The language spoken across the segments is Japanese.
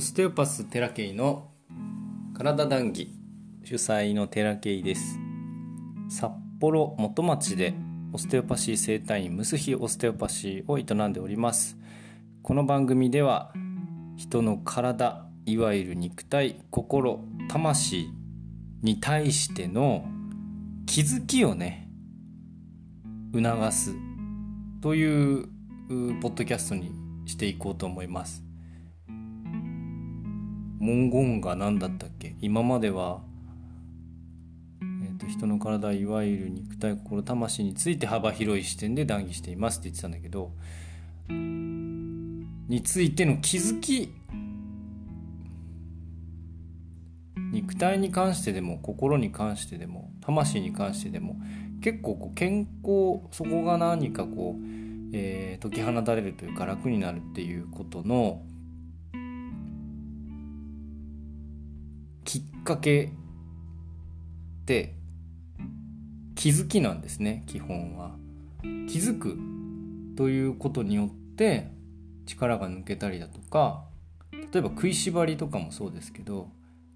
オステオパステラケイの体談義主催のテラケイです。札幌元町でオステオパシー生態院ムスヒオステオパシーを営んでおります。この番組では人の体いわゆる肉体心魂に対しての気づきをね促すというポッドキャストにしていこうと思います。文言が何だったっけ？今までは、えーと、人の体いわゆる肉体心魂について幅広い視点で談義していますって言ってたんだけどについての気づき肉体に関してでも心に関してでも魂に関してでも結構こう健康そこが何かこう、えー、解き放たれるというか楽になるっていうことのきっかけって気づきなんですね基本は。気づくということによって力が抜けたりだとか例えば食いしばりとかもそうですけど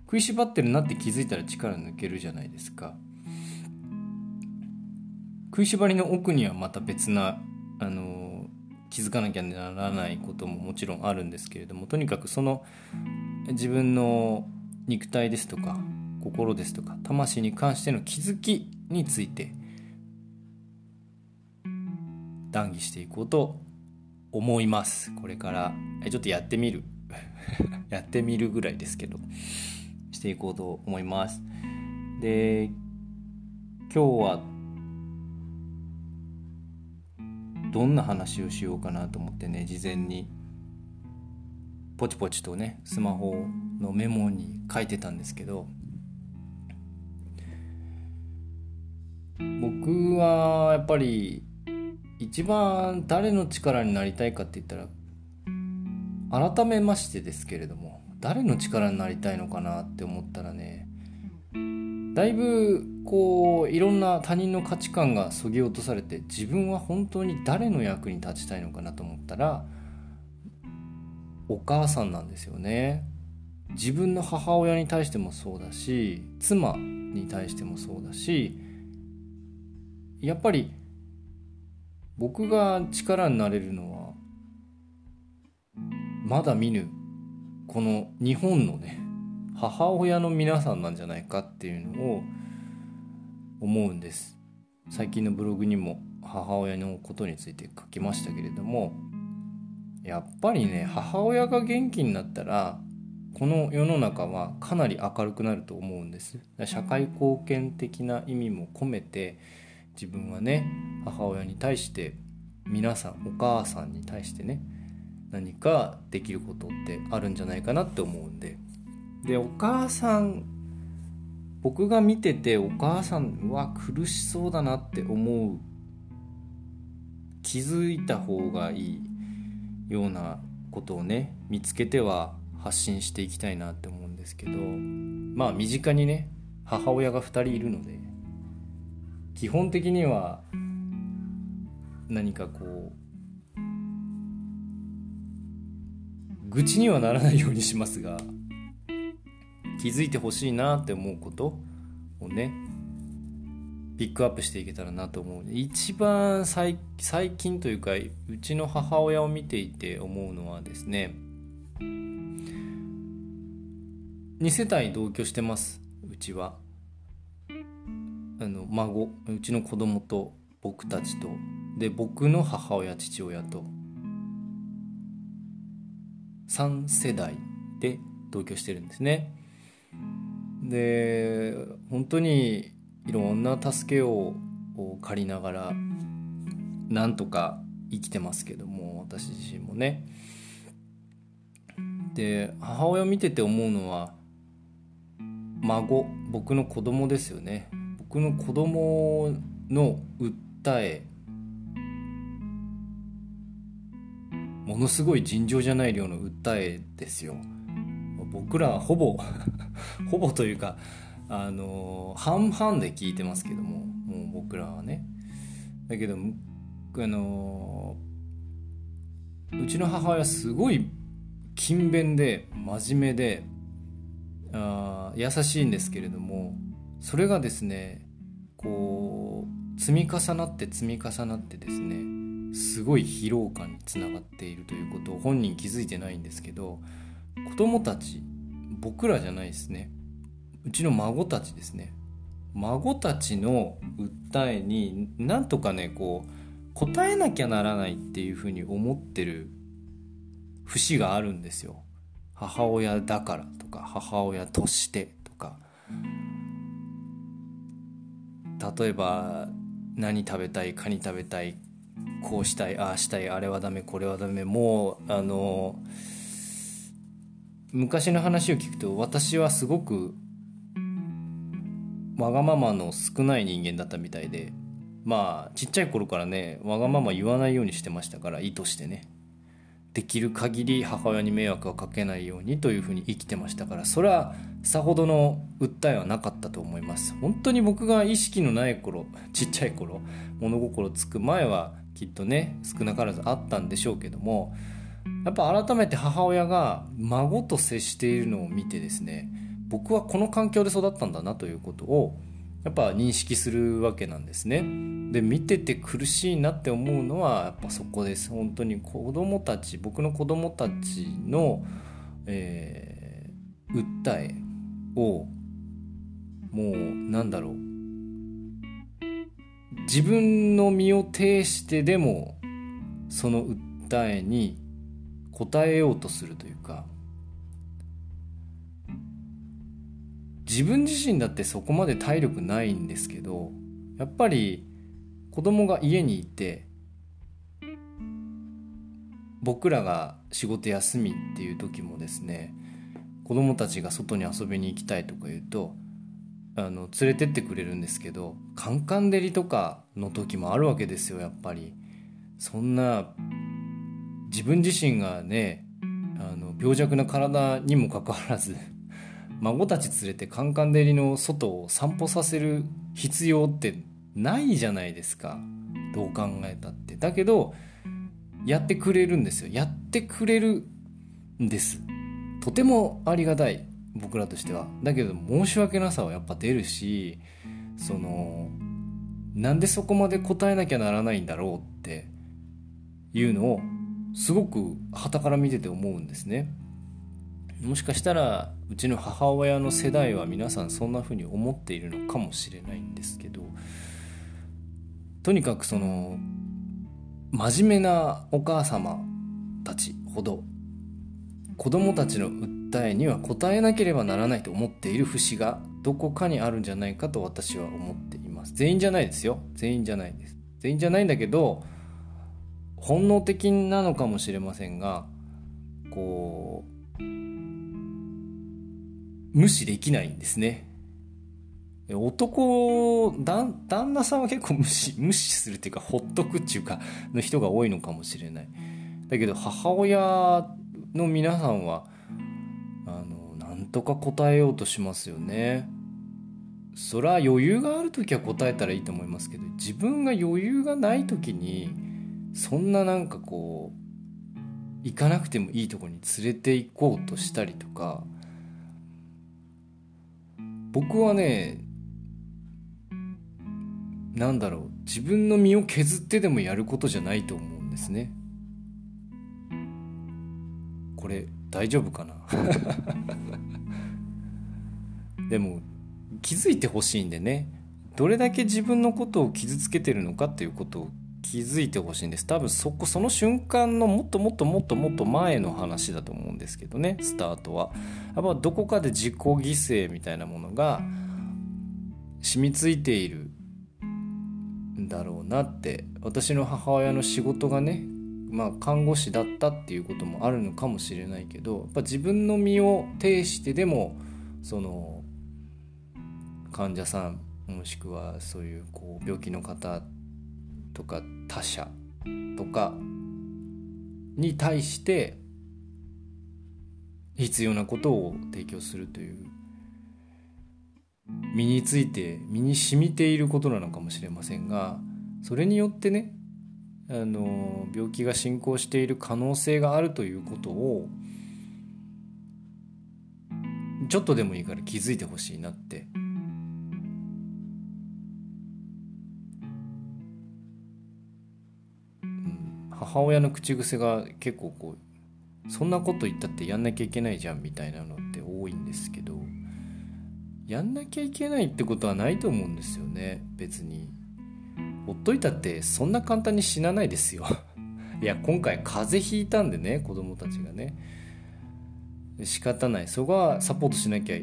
食いしばってるなって気づいたら力抜けるじゃないですか。食いしばりの奥にはまた別なあの気づかなきゃならないことももちろんあるんですけれどもとにかくその自分の肉体ですとか心ですとか魂に関しての気づきについて談義していこうと思います。これからちょっとやってみる。やってみるぐらいですけどしていこうと思います。で今日はどんな話をしようかなと思ってね事前にポチポチとねスマホのメモに書いてたんですけど僕はやっぱり一番誰の力になりたいかって言ったら改めましてですけれども誰の力になりたいのかなって思ったらねだいぶこういろんな他人の価値観がそぎ落とされて自分は本当に誰の役に立ちたいのかなと思ったらお母さんなんですよね。自分の母親に対してもそうだし妻に対してもそうだしやっぱり僕が力になれるのはまだ見ぬこの日本のね母親の皆さんなんじゃないかっていうのを思うんです。最近のブログにも母親のことについて書きましたけれどもやっぱりね母親が元気になったらこの世の中はかなり明るくなると思うんです。社会貢献的な意味も込めて自分はね母親に対して皆さんお母さんに対してね何かできることってあるんじゃないかなって思うんで。でお母さん僕が見ててお母さんは苦しそうだなって思う気づいた方がいいようなことをね見つけては発信していきたいなって思うんですけどまあ身近にね母親が2人いるので基本的には何かこう愚痴にはならないようにしますが気づいてほしいなって思うことをねピックアップしていけたらなと思う一番最近というかうちの母親を見ていて思うのはですね2世帯同居してます。うちは。あの孫。うちの子供と僕たちと。で僕の母親父親と。3世代で同居してるんですね。で本当にいろんな助けを借りながらなんとか生きてますけども私自身もね。で母親を見てて思うのは孫僕の子供ですよね。僕の子供の訴えものすごい尋常じゃない量の訴えですよ。僕らはほぼ ほぼというかあの半々で聞いてますけどももう僕らはね。だけどあのうちの母親すごい勤勉で真面目であ優しいんですけれどもそれがですねこう積み重なって積み重なってですねすごい疲労感につながっているということを本人気づいてないんですけど子供たち僕らじゃないですね。うちの孫たちですね。孫たちの訴えになんとかねこう答えなきゃならないっていうふうに思ってる節があるんですよ。母親だからとか母親としてとか。例えば何食べたいカニ食べたいこうしたいああしたいあれはダメこれはダメもうあの昔の話を聞くと私はすごくわがままの少ない人間だったみたいでまあちっちゃい頃からねわがまま言わないようにしてましたから意図してね。できる限り母親に迷惑をかけないようにというふうに生きてましたからそれはさほどの訴えはなかったと思います。本当に僕が意識のない頃ちっちゃい頃物心つく前はきっとね少なからずあったんでしょうけどもやっぱ改めて母親が孫と接しているのを見てですね僕はこの環境で育ったんだなということをやっぱ認識するわけなんですね。で見てて苦しいなって思うのはやっぱそこです本当に子供たち僕の子供たちの、えー、訴えをもうなんだろう自分の身を挺してでもその訴えに応えようとするというか自分自身だってそこまで体力ないんですけどやっぱり子供が家にいて僕らが仕事休みっていう時もですね子供たちが外に遊びに行きたいとか言うとあの連れてってくれるんですけどカンカン照りとかの時もあるわけですよやっぱり。そんな自分自身がねあの病弱な体にもかかわらず孫たち連れてカンカン照りの外を散歩させる必要ってないじゃないですか。どう考えたって。だけどやってくれるんですよ。やってくれるんです。とてもありがたい。僕らとしては。だけど申し訳なさはやっぱ出るしそのなんでそこまで答えなきゃならないんだろうっていうのをすごく傍から見てて思うんですね。もしかしたらうちの母親の世代は皆さんそんな風に思っているのかもしれないんですけどとにかくその真面目なお母様たちほど子供たちの訴えには応えなければならないと思っている節がどこかにあるんじゃないかと私は思っています。全員じゃないですよ。全員じゃないです。全員じゃないんだけど本能的なのかもしれませんがこう無視できないんですね。男旦那さんは結構無視無視するっていうかほっとくっていうかの人が多いのかもしれない。だけど母親の皆さんはあのなんとか答えようとしますよね。そりゃ余裕がある時は答えたらいいと思いますけど自分が余裕がない時にそんななんかこう行かなくてもいいとこに連れて行こうとしたりとか僕はねなんだろう自分の身を削ってでもやることじゃないと思うんですね。これ大丈夫かな？でも気づいてほしいんでね。どれだけ自分のことを傷つけてるのかっていうことを気づいてほしいんです。多分そこその瞬間のもっともっともっともっと前の話だと思うんですけどね。スタートは。やっぱどこかで自己犠牲みたいなものが染みついているんだろうなって。私の母親の仕事がねまあ看護師だったっていうこともあるのかもしれないけどやっぱ自分の身を挺してでもその患者さんもしくはそういうこう病気の方とか他者とかに対して必要なことを提供するという身について身に染みていることなのかもしれませんがそれによってねあの病気が進行している可能性があるということをちょっとでもいいから気づいてほしいなって母親の口癖が結構こうそんなこと言ったってやんなきゃいけないじゃんみたいなのって多いんですけどやんなきゃいけないってことはないと思うんですよね別に。ほっといたってそんな簡単に死なないですよ。いや今回風邪ひいたんでね子供たちがね。仕方ない。そこはサポートしなきゃ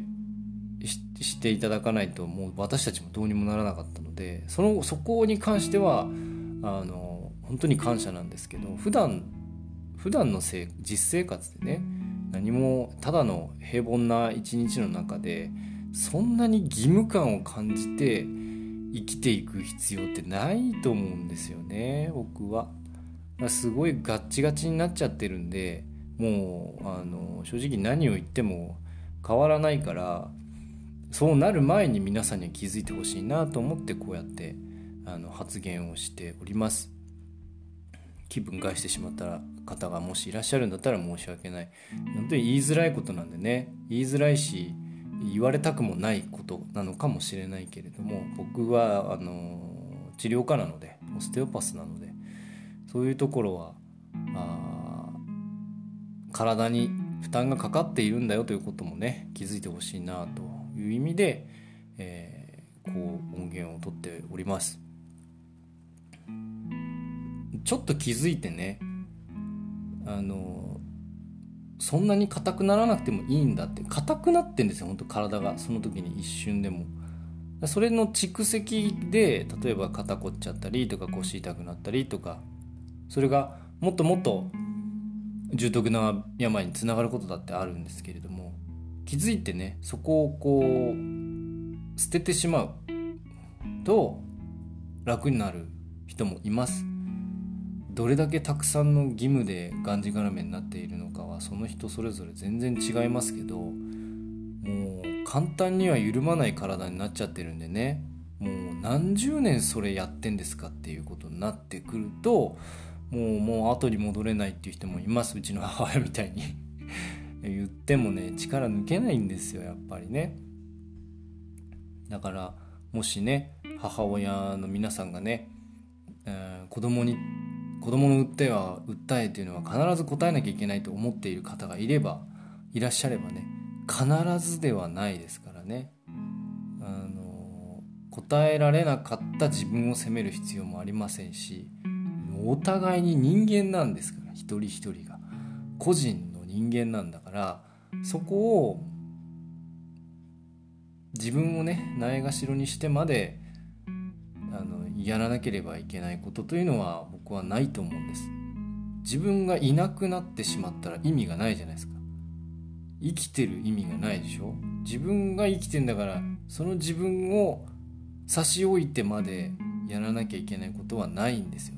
していただかないともう私たちもどうにもならなかったのでそのそこに関してはあの本当に感謝なんですけど普段普段のせ実生活でね何もただの平凡な一日の中でそんなに義務感を感じて生きていく必要ってないと思うんですよね僕は。すごいガッチガチになっちゃってるんでもうあの正直何を言っても変わらないからそうなる前に皆さんには気づいてほしいなと思ってこうやってあの発言をしております気分害してしまった方がもしいらっしゃるんだったら申し訳ない。本当に言いづらいことなんでね言いづらいし言われたくもないことなのかもしれないけれども僕はあの治療家なのでオステオパスなのでそういうところはあ体に負担がかかっているんだよということもね気づいてほしいなという意味で、えー、こう音源を取っております。ちょっと気づいてね。あのそんなに硬くならなくてもいいんだって。硬くなってんですよ本当体が。その時に一瞬でも。それの蓄積で例えば肩こっちゃったりとか腰痛くなったりとか。それがもっともっと重篤な病につながることだってあるんですけれども。気づいてねそこをこう捨ててしまうと楽になる人もいます。どれだけたくさんの義務でがんじがらめになっているのかはその人それぞれ全然違いますけどもう簡単には緩まない体になっちゃってるんでね。もう何十年それやってんですかっていうことになってくるともうもう後に戻れないっていう人もいます。うちの母親みたいに。言ってもね力抜けないんですよやっぱりね。だからもしね母親の皆さんがね、えー、子供に子供の訴えは訴えっていうのは必ず答えなきゃいけないと思っている方がいればいらっしゃればね必ずではないですからね。あの答えられなかった自分を責める必要もありませんしお互いに人間なんですから一人一人が。個人の人間なんだからそこを自分をねないがしろにしてまであのやらなければいけないことというのは僕はないと思うんです。自分がいなくなってしまったら意味がないじゃないですか。生きてる意味がないでしょ。自分が生きてんだからその自分を差し置いてまでやらなきゃいけないことはないんですよ。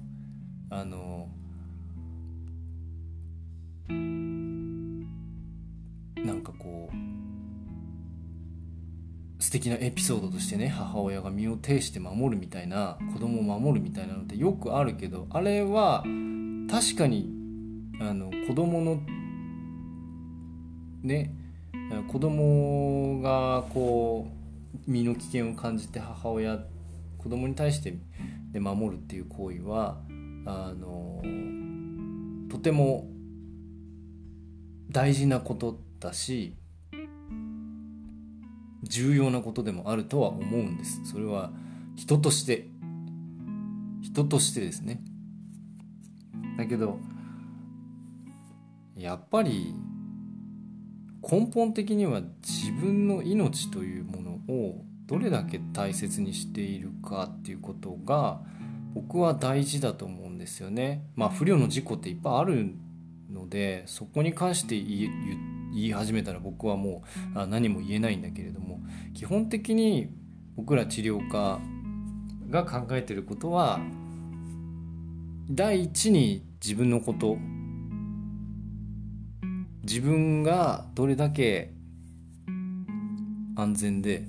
あのなんかこう敵なエピソードとしてね母親が身を挺して守るみたいな子供を守るみたいなのってよくあるけどあれは確かにあの子供のね子供がこう身の危険を感じて母親子供に対してで守るっていう行為はあのとても大事なことだし重要なことでもあるとは思うんですそれは人として人としてですねだけどやっぱり根本的には自分の命というものをどれだけ大切にしているかっていうことが僕は大事だと思うんですよね。まあ不慮の事故っていっぱいあるのでそこに関して言い始めたら僕はもう何も言えないんだけれども基本的に僕ら治療家が考えてることは第一に自分のこと。自分がどれだけ安全で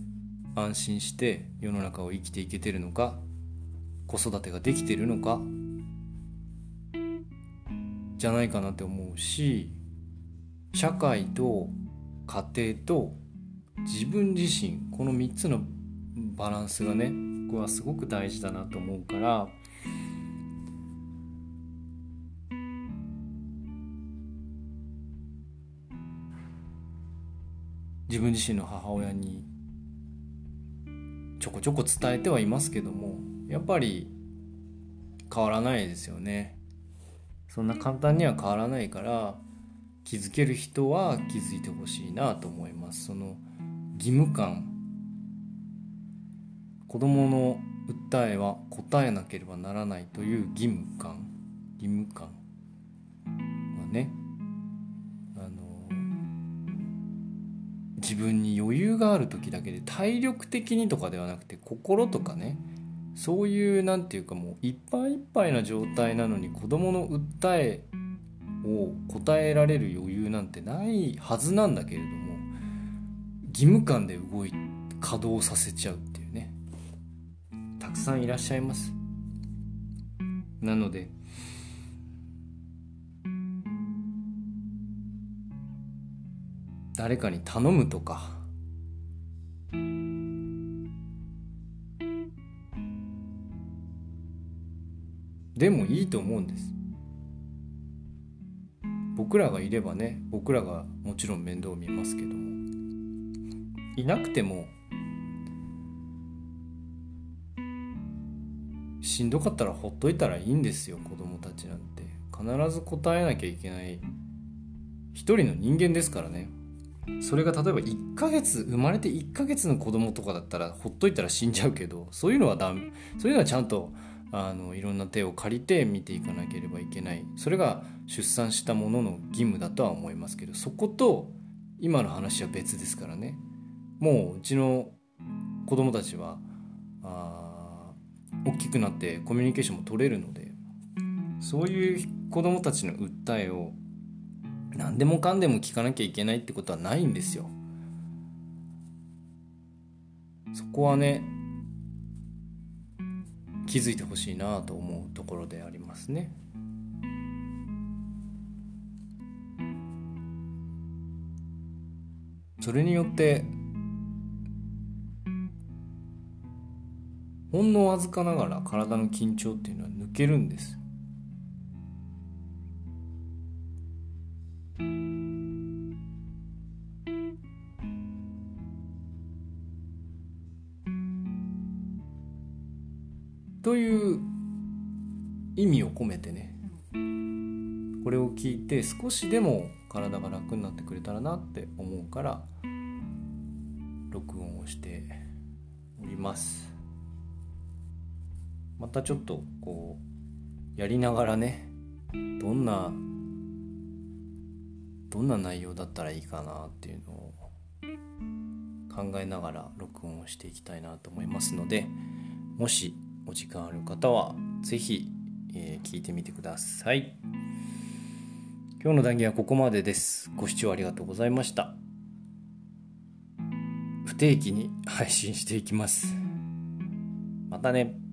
安心して世の中を生きていけてるのか子育てができてるのかじゃないかなって思うし社会と家庭と自分自身この3つのバランスがね僕はすごく大事だなと思うから自分自身の母親にちょこちょこ伝えてはいますけどもやっぱり変わらないですよね。そんな簡単には変わらないから気づける人は気づいてほしいなと思います。その義務感。子どもの訴えは答えなければならないという義務感。義務感はねあの自分に余裕がある時だけで体力的にとかではなくて心とかねそういうなんていうかもういっぱいいっぱいな状態なのに子どもの訴えを答えられる余裕なんてないはずなんだけれども義務感で動い稼働させちゃうっていうね。たくさんいらっしゃいます。なので誰かに頼むとかでもいいと思うんです。僕らがいればね僕らがもちろん面倒を見ますけども。いなくてもしんどかったらほっといたらいいんですよ子供たちなんて。必ず答えなきゃいけない一人の人間ですからね。それが例えば1ヶ月生まれて1ヶ月の子供とかだったらほっといたら死んじゃうけどそういうのはダメ。そういうのはちゃんとあのいろんな手を借りて見ていかなければいけないそれが出産したものの義務だとは思いますけどそこと今の話は別ですからねもううちの子供たちはあ大きくなってコミュニケーションも取れるのでそういう子供たちの訴えを何でもかんでも聞かなきゃいけないってことはないんですよ。そこはね気づいてほしいなと思うところでありますね。それによってほんのわずかながら体の緊張っていうのは抜けるんですて少しでも体が楽になってくれたらなって思うから録音をしております。またちょっとこうやりながらねどんなどんな内容だったらいいかなっていうのを考えながら録音をしていきたいなと思いますのでもしお時間ある方は是非、えー、聞いてみてください。今日の談義はここまでです。ご視聴ありがとうございました。不定期に配信していきます。またね。